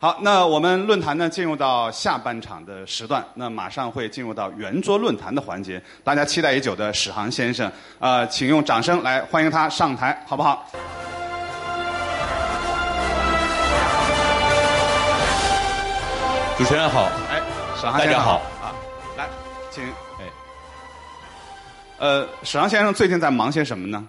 好，那我们论坛呢进入到下半场的时段，那马上会进入到圆桌论坛的环节。大家期待已久的史航先生，呃，请用掌声来欢迎他上台，好不好？主持人好，哎，史航先生好啊，来，请，哎，呃，史航先生最近在忙些什么呢？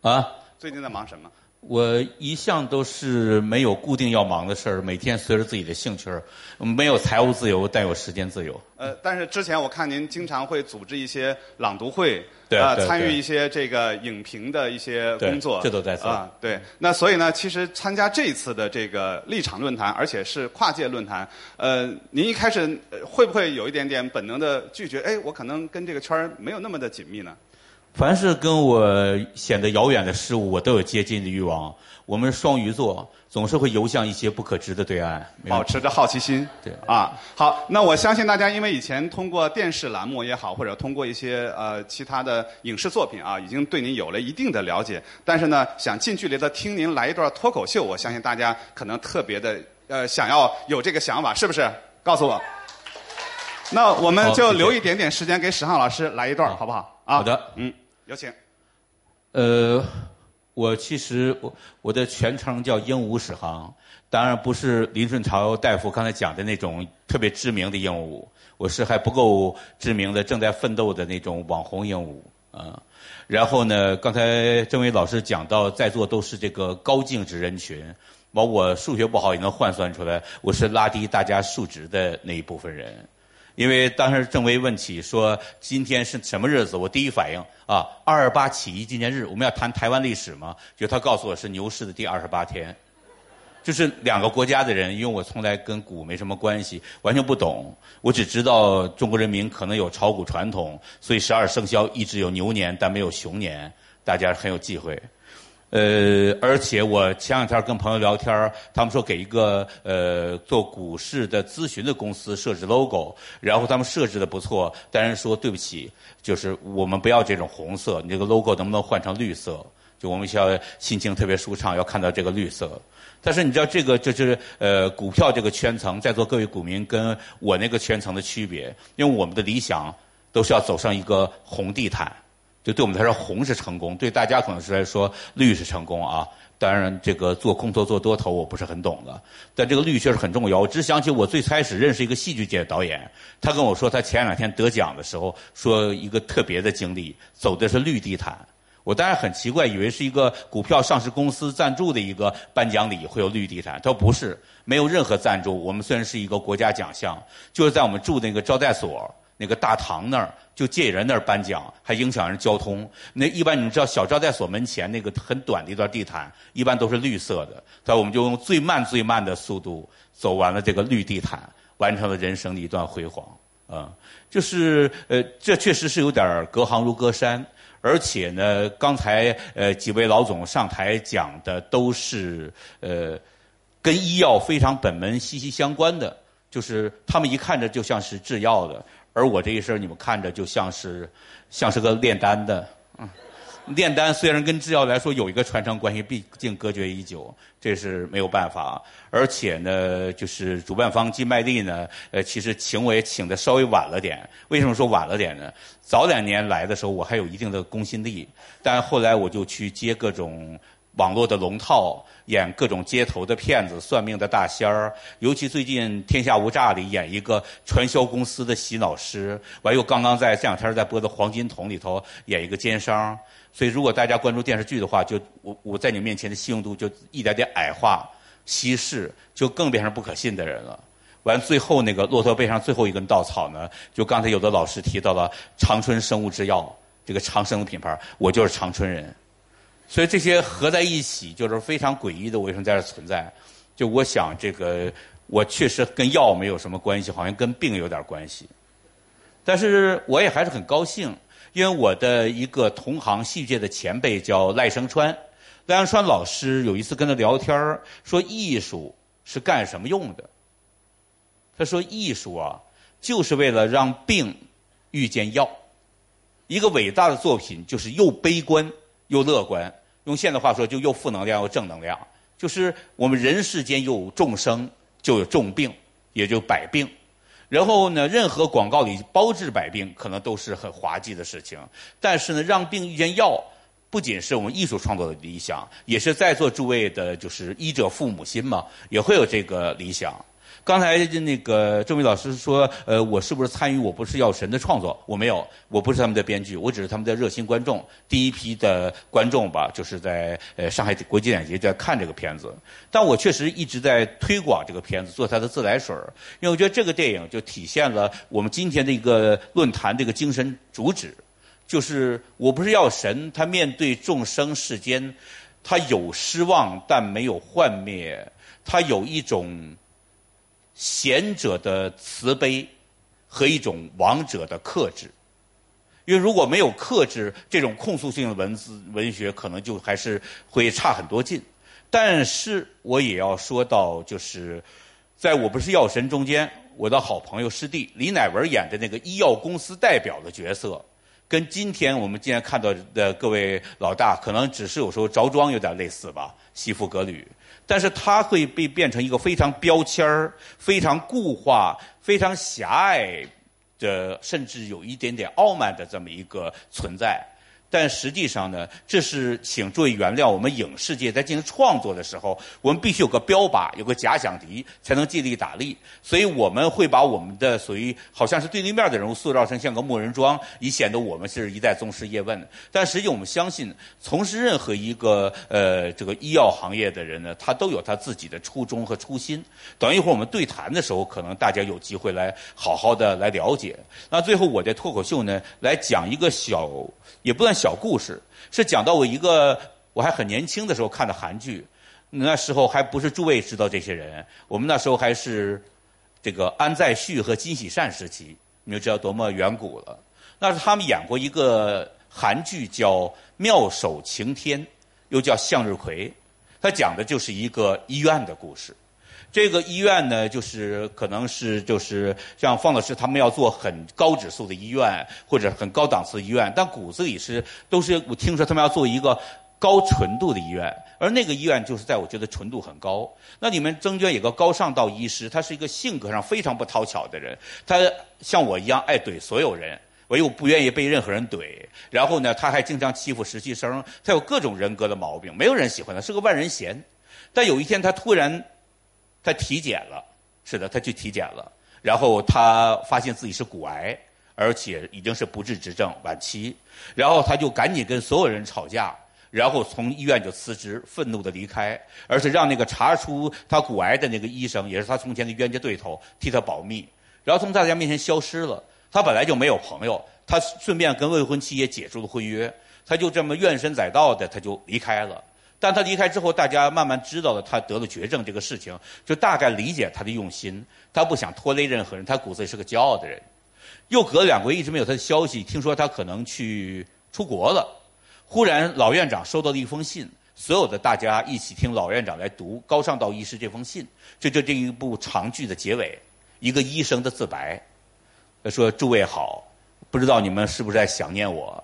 啊，最近在忙什么？我一向都是没有固定要忙的事儿，每天随着自己的兴趣儿，没有财务自由，但有时间自由。呃，但是之前我看您经常会组织一些朗读会，对啊，参与一些这个影评的一些工作，这都在做啊。对，那所以呢，其实参加这一次的这个立场论坛，而且是跨界论坛，呃，您一开始呃会不会有一点点本能的拒绝？哎，我可能跟这个圈儿没有那么的紧密呢？凡是跟我显得遥远的事物，我都有接近的欲望。我们双鱼座总是会游向一些不可知的对岸，保持着好奇心。对啊，好，那我相信大家因为以前通过电视栏目也好，或者通过一些呃其他的影视作品啊，已经对您有了一定的了解。但是呢，想近距离的听您来一段脱口秀，我相信大家可能特别的呃想要有这个想法，是不是？告诉我。那我们就留一点点时间给史航老师来一段，好不好？啊，好的，嗯，有请。呃，我其实我我的全称叫鹦鹉史航，当然不是林顺潮大夫刚才讲的那种特别知名的鹦鹉，我是还不够知名的正在奋斗的那种网红鹦鹉啊。然后呢，刚才郑伟老师讲到，在座都是这个高净值人群，完我数学不好也能换算出来，我是拉低大家数值的那一部分人。因为当时郑薇问起说今天是什么日子，我第一反应啊，二二八起义纪念日，我们要谈台湾历史吗？就他告诉我是牛市的第二十八天，就是两个国家的人，因为我从来跟股没什么关系，完全不懂，我只知道中国人民可能有炒股传统，所以十二生肖一直有牛年，但没有熊年，大家很有忌讳。呃，而且我前两天跟朋友聊天他们说给一个呃做股市的咨询的公司设置 logo，然后他们设置的不错，但是说对不起，就是我们不要这种红色，你这个 logo 能不能换成绿色？就我们需要心情特别舒畅，要看到这个绿色。但是你知道这个就是呃股票这个圈层，在座各位股民跟我那个圈层的区别，因为我们的理想都是要走上一个红地毯。就对我们来说，红是成功；对大家可能是来说，绿是成功啊。当然，这个做空头、做多头，我不是很懂的。但这个绿确实很重要。我只想起我最开始认识一个戏剧界的导演，他跟我说，他前两天得奖的时候，说一个特别的经历，走的是绿地毯。我当然很奇怪，以为是一个股票上市公司赞助的一个颁奖礼会有绿地毯，他说不是，没有任何赞助。我们虽然是一个国家奖项，就是在我们住的那个招待所。那个大堂那儿就借人那儿颁奖，还影响人交通。那一般你知道小招待所门前那个很短的一段地毯，一般都是绿色的。所以我们就用最慢最慢的速度走完了这个绿地毯，完成了人生的一段辉煌。啊，就是呃，这确实是有点隔行如隔山。而且呢，刚才呃几位老总上台讲的都是呃跟医药非常本门息息相关的，就是他们一看着就像是制药的。而我这一身，你们看着就像是像是个炼丹的，嗯，炼丹虽然跟制药来说有一个传承关系，毕竟隔绝已久，这是没有办法。而且呢，就是主办方金麦利呢，呃，其实请我也请的稍微晚了点。为什么说晚了点呢？早两年来的时候，我还有一定的公信力，但后来我就去接各种。网络的龙套，演各种街头的骗子、算命的大仙儿，尤其最近《天下无诈》里演一个传销公司的洗脑师，完又刚刚在这两天在播的《黄金桶》里头演一个奸商。所以，如果大家关注电视剧的话，就我我在你面前的信用度就一点点矮化、稀释，就更变成不可信的人了。完，最后那个骆驼背上最后一根稻草呢，就刚才有的老师提到了长春生物制药这个长生品牌，我就是长春人。所以这些合在一起，就是非常诡异的，为什么在这存在？就我想，这个我确实跟药没有什么关系，好像跟病有点关系。但是我也还是很高兴，因为我的一个同行戏剧界的前辈叫赖声川，赖声川老师有一次跟他聊天说艺术是干什么用的？他说艺术啊，就是为了让病遇见药。一个伟大的作品就是又悲观又乐观，用现代话说就又负能量又正能量。就是我们人世间有众生，就有重病，也就百病。然后呢，任何广告里包治百病，可能都是很滑稽的事情。但是呢，让病遇见药，不仅是我们艺术创作的理想，也是在座诸位的，就是医者父母心嘛，也会有这个理想。刚才那个郑伟老师说，呃，我是不是参与《我不是药神》的创作？我没有，我不是他们的编剧，我只是他们的热心观众，第一批的观众吧，就是在呃上海国际电影节在看这个片子。但我确实一直在推广这个片子，做它的自来水儿，因为我觉得这个电影就体现了我们今天的一个论坛这个精神主旨，就是我不是药神，他面对众生世间，他有失望但没有幻灭，他有一种。贤者的慈悲和一种王者的克制，因为如果没有克制，这种控诉性的文字文学可能就还是会差很多劲。但是我也要说到，就是在我不是药神中间，我的好朋友师弟李乃文演的那个医药公司代表的角色，跟今天我们今天看到的各位老大，可能只是有时候着装有点类似吧，西服革履。但是它会被变成一个非常标签儿、非常固化、非常狭隘的，甚至有一点点傲慢的这么一个存在。但实际上呢，这是请注意原谅，我们影视界在进行创作的时候，我们必须有个标靶，有个假想敌，才能尽力打力。所以我们会把我们的属于好像是对立面的人物塑造成像个木人桩，以显得我们是一代宗师叶问。但实际我们相信，从事任何一个呃这个医药行业的人呢，他都有他自己的初衷和初心。等一会儿我们对谈的时候，可能大家有机会来好好的来了解。那最后我在脱口秀呢，来讲一个小。也不算小故事，是讲到我一个我还很年轻的时候看的韩剧，那时候还不是诸位知道这些人，我们那时候还是这个安在旭和金喜善时期，你就知道多么远古了。那是他们演过一个韩剧叫《妙手晴天》，又叫《向日葵》，它讲的就是一个医院的故事。这个医院呢，就是可能是就是像方老师他们要做很高指数的医院或者很高档次的医院，但骨子里是都是我听说他们要做一个高纯度的医院，而那个医院就是在我觉得纯度很高。那你们曾娟有个高尚道医师，他是一个性格上非常不讨巧的人，他像我一样爱怼所有人，我又不愿意被任何人怼。然后呢，他还经常欺负实习生，他有各种人格的毛病，没有人喜欢他，是个万人嫌。但有一天他突然。他体检了，是的，他去体检了，然后他发现自己是骨癌，而且已经是不治之症，晚期。然后他就赶紧跟所有人吵架，然后从医院就辞职，愤怒的离开，而且让那个查出他骨癌的那个医生，也是他从前的冤家对头，替他保密，然后从大家面前消失了。他本来就没有朋友，他顺便跟未婚妻也解除了婚约，他就这么怨声载道的，他就离开了。但他离开之后，大家慢慢知道了他得了绝症这个事情，就大概理解他的用心。他不想拖累任何人，他骨子里是个骄傲的人。又隔了两个月，一直没有他的消息。听说他可能去出国了。忽然，老院长收到了一封信，所有的大家一起听老院长来读高尚道医师这封信。这就这一部长剧的结尾，一个医生的自白。他说：“诸位好，不知道你们是不是在想念我，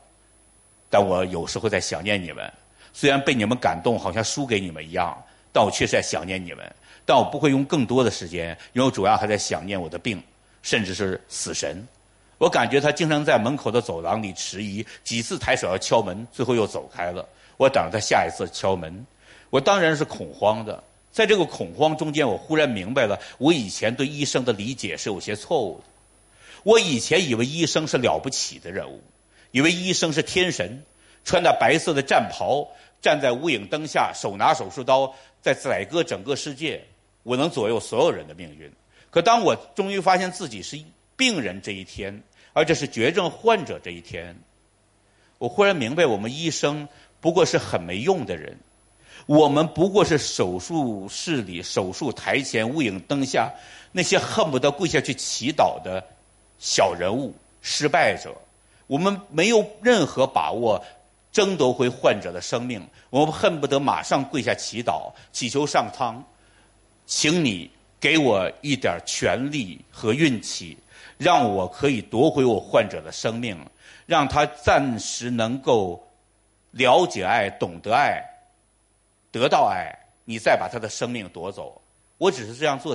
但我有时候在想念你们。”虽然被你们感动，好像输给你们一样，但我确实在想念你们。但我不会用更多的时间，因为我主要还在想念我的病，甚至是死神。我感觉他经常在门口的走廊里迟疑，几次抬手要敲门，最后又走开了。我等着他下一次敲门，我当然是恐慌的。在这个恐慌中间，我忽然明白了，我以前对医生的理解是有些错误的。我以前以为医生是了不起的人物，以为医生是天神，穿着白色的战袍。站在无影灯下，手拿手术刀，在宰割整个世界。我能左右所有人的命运。可当我终于发现自己是病人这一天，而且是绝症患者这一天，我忽然明白，我们医生不过是很没用的人。我们不过是手术室里、手术台前、无影灯下那些恨不得跪下去祈祷的小人物。失败者，我们没有任何把握争夺回患者的生命，我们恨不得马上跪下祈祷，祈求上苍，请你给我一点权利和运气，让我可以夺回我患者的生命，让他暂时能够了解爱、懂得爱、得到爱，你再把他的生命夺走。我只是这样做。